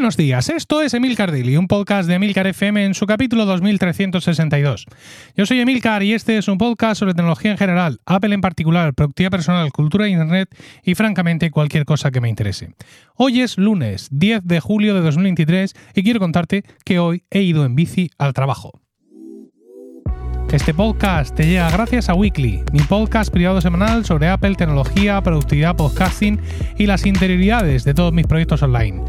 Buenos días, esto es Emilcar Daily, un podcast de Emilcar FM en su capítulo 2362. Yo soy Emilcar y este es un podcast sobre tecnología en general, Apple en particular, productividad personal, cultura de Internet y francamente cualquier cosa que me interese. Hoy es lunes 10 de julio de 2023 y quiero contarte que hoy he ido en bici al trabajo. Este podcast te llega gracias a Weekly, mi podcast privado semanal sobre Apple, tecnología, productividad, podcasting y las interioridades de todos mis proyectos online.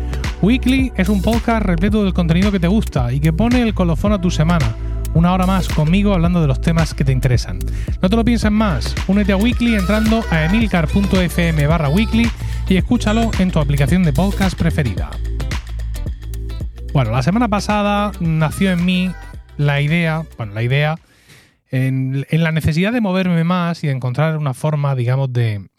Weekly es un podcast repleto del contenido que te gusta y que pone el colofón a tu semana. Una hora más conmigo hablando de los temas que te interesan. No te lo pienses más, únete a Weekly entrando a emilcar.fm barra weekly y escúchalo en tu aplicación de podcast preferida. Bueno, la semana pasada nació en mí la idea, bueno, la idea en, la necesidad de moverme más y de encontrar una forma, digamos, de,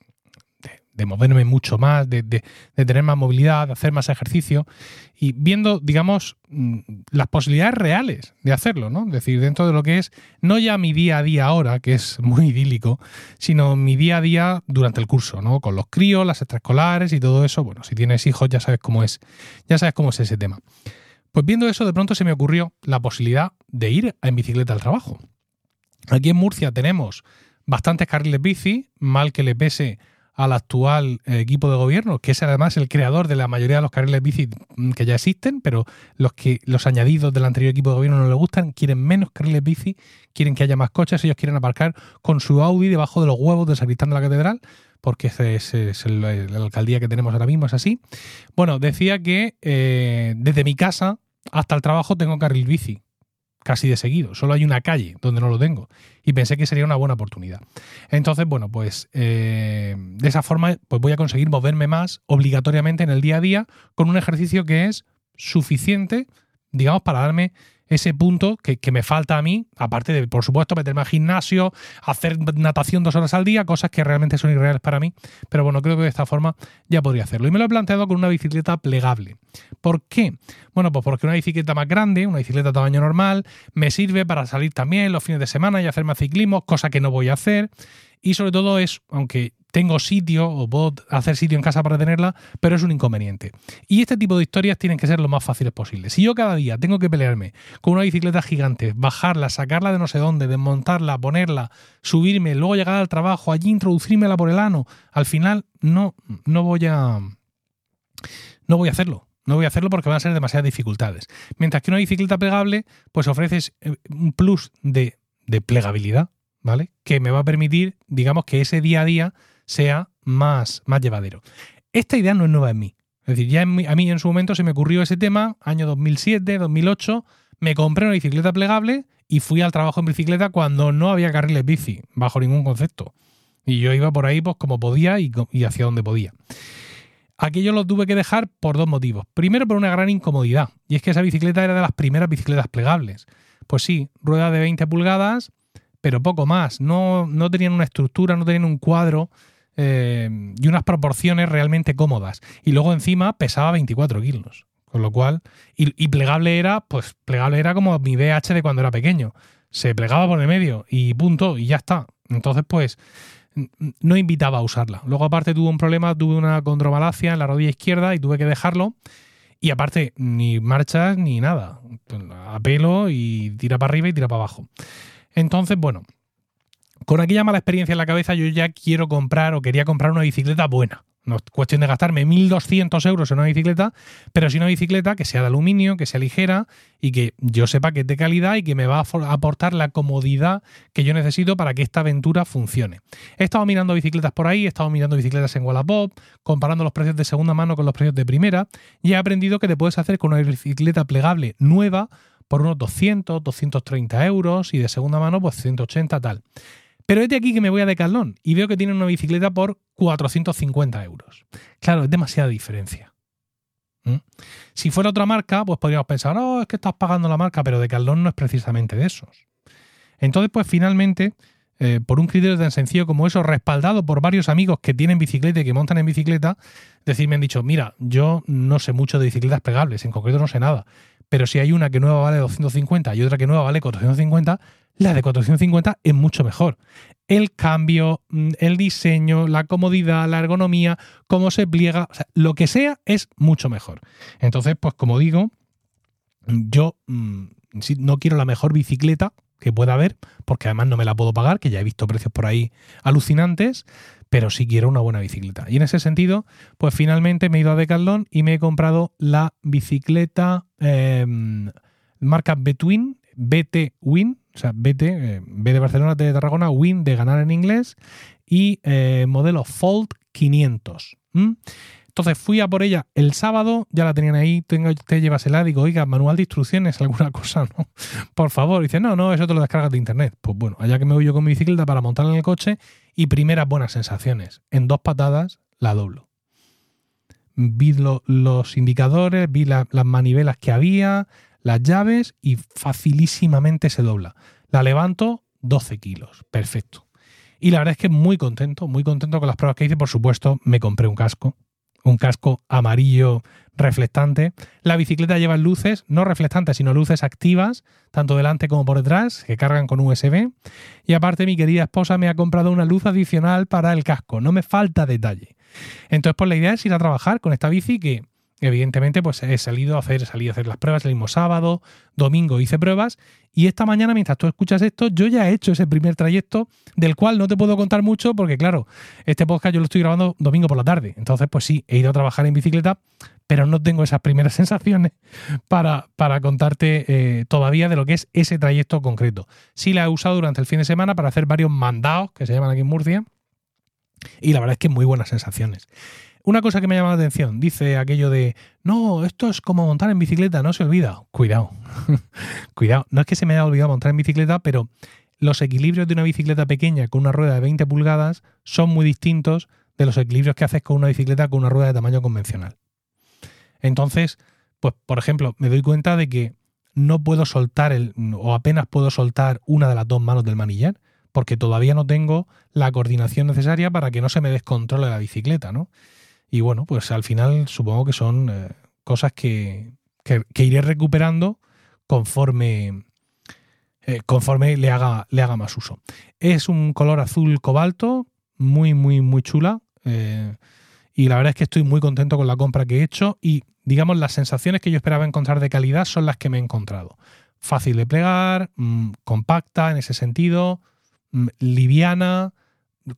de, moverme mucho más, de, de, tener más movilidad, de hacer más ejercicio y viendo, digamos, mm, las posibilidades reales de hacerlo, ¿no? Es decir, dentro de lo que es no ya mi día a día ahora, que es muy idílico, sino mi día a día durante el curso, ¿no? Con los críos, las extraescolares y todo eso. Bueno, si tienes hijos ya sabes cómo es, ya sabes cómo es ese tema. Pues viendo eso, de pronto se me ocurrió la posibilidad de ir en bicicleta al trabajo. Aquí en Murcia tenemos bastantes carriles bici, mal que le pese al actual equipo de gobierno, que es además el creador de la mayoría de los carriles bici que ya existen, pero los que los añadidos del anterior equipo de gobierno no les gustan, quieren menos carriles bici, quieren que haya más coches, ellos quieren aparcar con su Audi debajo de los huevos del sacristán de la catedral, porque es, es el, la alcaldía que tenemos ahora mismo, es así. Bueno, decía que eh, desde mi casa hasta el trabajo tengo carril bici casi de seguido. Solo hay una calle donde no lo tengo. Y pensé que sería una buena oportunidad. Entonces, bueno, pues eh, de esa forma pues voy a conseguir moverme más obligatoriamente en el día a día con un ejercicio que es suficiente, digamos, para darme ese punto que, me falta a mí, aparte de, por supuesto, meterme al gimnasio, hacer natación dos horas al día, cosas que realmente son irreales para mí, pero bueno, creo que de esta forma ya podría hacerlo. Y me lo he planteado con una bicicleta plegable. ¿Por qué? Bueno, pues porque una bicicleta más grande, una bicicleta tamaño normal, me sirve para salir también los fines de semana y hacer más ciclismo, cosa que no voy a hacer. Y sobre todo es, aunque tengo sitio o puedo hacer sitio en casa para tenerla, pero es un inconveniente. Y este tipo de historias tienen que ser lo más fáciles posible. Si yo cada día tengo que pelearme con una bicicleta gigante, bajarla, sacarla de no sé dónde, desmontarla, ponerla, subirme, luego llegar al trabajo, allí introducírmela por el ano, al final no, no voy a. No voy a hacerlo. No voy a hacerlo porque van a ser demasiadas dificultades. Mientras que una bicicleta plegable, pues ofreces eh, un plus de, de plegabilidad, ¿vale? Que me va a permitir, digamos, que ese día a día sea más, más llevadero. Esta idea no es nueva en mí. Es decir, ya a mí en su momento se me ocurrió ese tema, año 2007, 2008, me compré una bicicleta plegable y fui al trabajo en bicicleta cuando no había carriles bici, bajo ningún concepto. Y yo iba por ahí pues como podía y, y hacia donde podía. Aquello lo tuve que dejar por dos motivos. Primero por una gran incomodidad, y es que esa bicicleta era de las primeras bicicletas plegables. Pues sí, rueda de 20 pulgadas, pero poco más. No, no tenían una estructura, no tenían un cuadro eh, y unas proporciones realmente cómodas. Y luego encima pesaba 24 kilos. Con lo cual, y, plegable era, pues plegable era como mi BH de cuando era pequeño. Se plegaba por el medio y punto, y ya está. Entonces, pues, no invitaba a usarla. Luego, aparte, tuve un problema, tuve una condromalacia en la rodilla izquierda y tuve que dejarlo. Y aparte, ni marchas ni nada. A pelo y tira para arriba y tira para abajo. Entonces, bueno, con aquella mala experiencia en la cabeza yo ya quiero comprar o quería comprar una bicicleta buena. No es cuestión de gastarme 1.200 euros en una bicicleta, pero sí una bicicleta que sea de aluminio, que sea ligera y que yo sepa que es de calidad y que me va a aportar la comodidad que yo necesito para que esta aventura funcione. He estado mirando bicicletas por ahí, he estado mirando bicicletas en Wallapop, comparando los precios de segunda mano con los precios de primera y he aprendido que te puedes hacer con una bicicleta plegable nueva por unos 200, 230 euros y de segunda mano pues 180 tal. Pero es de aquí que me voy a Decathlon y veo que tienen una bicicleta por 450 euros. Claro, es demasiada diferencia. ¿Mm? Si fuera otra marca, pues podríamos pensar, oh, es que estás pagando la marca, pero Decathlon no es precisamente de esos. Entonces, pues finalmente, eh, por un criterio tan sencillo como eso, respaldado por varios amigos que tienen bicicleta y que montan en bicicleta, decir, me han dicho, mira, yo no sé mucho de bicicletas plegables, en concreto no sé nada, pero si hay una que nueva vale 250 y otra que nueva vale 450, la de 450 es mucho mejor. El cambio, mm, el diseño, la comodidad, la ergonomía, cómo se pliega, lo que sea es mucho mejor. Entonces, pues como digo, yo mm, no quiero la mejor bicicleta que pueda haber, porque además no me la puedo pagar, que ya he visto precios por ahí alucinantes, pero sí quiero una buena bicicleta. Y en ese sentido, pues finalmente me he ido a Decathlon y me he comprado la bicicleta em, marca Betwin, BT Win, o sea, BT, eh, B de Barcelona, T de Tarragona, Win de ganar en inglés, y eh, modelo Fold 500. Entonces fui a por ella el sábado, ya la tenían ahí, tengo, te llevas el digo, oiga, manual de instrucciones, alguna cosa, ¿no? Por favor. dice, no, no, eso te lo descargas de internet. Pues bueno, allá que me voy yo con mi bicicleta para montarla en el coche y primeras buenas sensaciones. En dos patadas la doblo. Vi los indicadores, vi las manivelas que había, las llaves y facilísimamente se dobla. La levanto 12 kilos, perfecto. Y la verdad es que muy contento, muy contento con las pruebas que hice. Por supuesto, me compré un casco, un casco amarillo reflectante. La bicicleta lleva luces, no reflectantes, sino luces activas, tanto delante como por detrás, que cargan con USB. Y aparte mi querida esposa me ha comprado una luz adicional para el casco. No me falta detalle. Entonces, pues la idea es ir a trabajar con esta bici que evidentemente pues he salido a hacer, salí a hacer las pruebas el mismo sábado, domingo hice pruebas y esta mañana mientras tú escuchas esto yo ya he hecho ese primer trayecto del cual no te puedo contar mucho porque claro, este podcast yo lo estoy grabando domingo por la tarde, entonces pues sí, he ido a trabajar en bicicleta pero no tengo esas primeras sensaciones para, para contarte eh, todavía de lo que es ese trayecto concreto. Sí la he usado durante el fin de semana para hacer varios mandados que se llaman aquí en Murcia y la verdad es que muy buenas sensaciones. Una cosa que me llama la atención, dice aquello de, no, esto es como montar en bicicleta, no se olvida. Cuidado, cuidado. No es que se me haya olvidado montar en bicicleta, pero los equilibrios de una bicicleta pequeña con una rueda de 20 pulgadas son muy distintos de los equilibrios que haces con una bicicleta con una rueda de tamaño convencional. Entonces, pues por ejemplo, me doy cuenta de que no puedo soltar el, o apenas puedo soltar una de las dos manos del manillar, porque todavía no tengo la coordinación necesaria para que no se me descontrole la bicicleta, ¿no? Y bueno, pues al final supongo que son eh, cosas que, iré recuperando conforme, eh, conforme le, haga, le haga más uso. Es un color azul cobalto, muy, muy, muy chula. Eh, y la verdad es que estoy muy contento con la compra que he hecho y digamos las sensaciones que yo esperaba encontrar de calidad son las que me he encontrado. Fácil de plegar, mm, compacta en ese sentido, mm, liviana,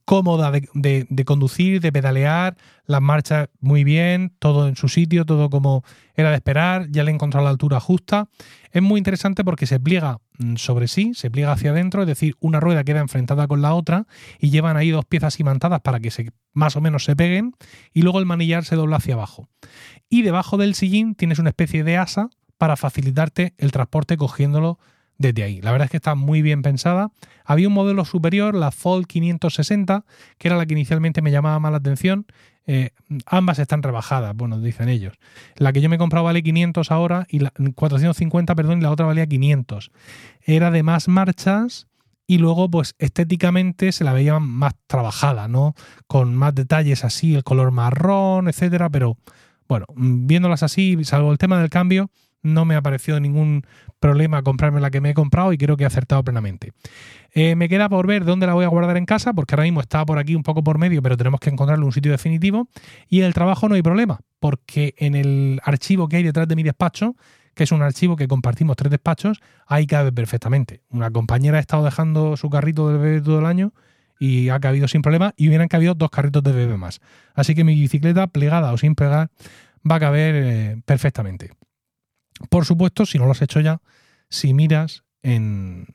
cómoda de, conducir, de pedalear, las marchas muy bien, todo en su sitio, todo como era de esperar, ya le he encontrado la altura justa. Es muy interesante porque se pliega mm, sobre sí, se pliega hacia adentro, es decir, una rueda queda enfrentada con la otra y llevan ahí dos piezas imantadas para que se, más o menos se peguen y luego el manillar se dobla hacia abajo. Y debajo del sillín tienes una especie de asa para facilitarte el transporte cogiéndolo desde ahí. La verdad es que está muy bien pensada. Había un modelo superior, la Fold 560, que era la que inicialmente me llamaba más la atención. Eh, ambas están rebajadas, bueno, dicen ellos. La que yo me he comprado vale 500 ahora, y la, 450, perdón, y la otra valía 500. Era de más marchas y luego, pues estéticamente se la veía más trabajada, ¿no? Con más detalles así, el color marrón, etcétera, pero bueno, viéndolas así, salvo el tema del cambio, no me ha parecido ningún problema comprarme la que me he comprado y creo que he acertado plenamente. Eh, me queda por ver dónde la voy a guardar en casa, porque ahora mismo está por aquí un poco por medio, pero tenemos que encontrarle un sitio definitivo. Y en el trabajo no hay problema, porque en el archivo que hay detrás de mi despacho, que es un archivo que compartimos tres despachos, ahí cabe perfectamente. Una compañera ha estado dejando su carrito de bebé todo el año y ha cabido sin problema y hubieran cabido dos carritos de bebé más. Así que mi bicicleta, plegada o sin pegar, va a caber eh, perfectamente. Por supuesto, si no lo has hecho ya, si miras en.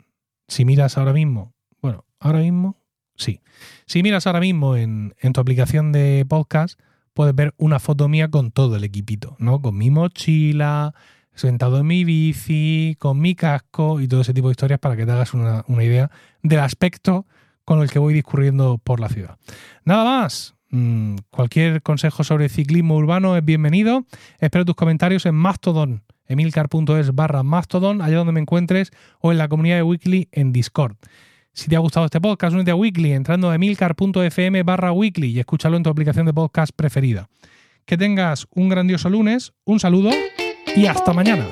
Si miras ahora mismo. Bueno, ahora mismo. Sí. Si miras ahora mismo en, tu aplicación de podcast, puedes ver una foto mía con todo el equipito, ¿no? Con mi mochila, sentado en mi bici, con mi casco y todo ese tipo de historias para que te hagas una, idea del aspecto con el que voy discurriendo por la ciudad. Nada más. Mm, cualquier consejo sobre ciclismo urbano es bienvenido. Espero tus comentarios en Mastodon emilcar.es barra mastodon, allá donde me encuentres, o en la comunidad de Weekly en Discord. Si te ha gustado este podcast, únete a Weekly entrando a emilcar.fm barra weekly y escúchalo en tu aplicación de podcast preferida. Que tengas un grandioso lunes, un saludo y hasta mañana.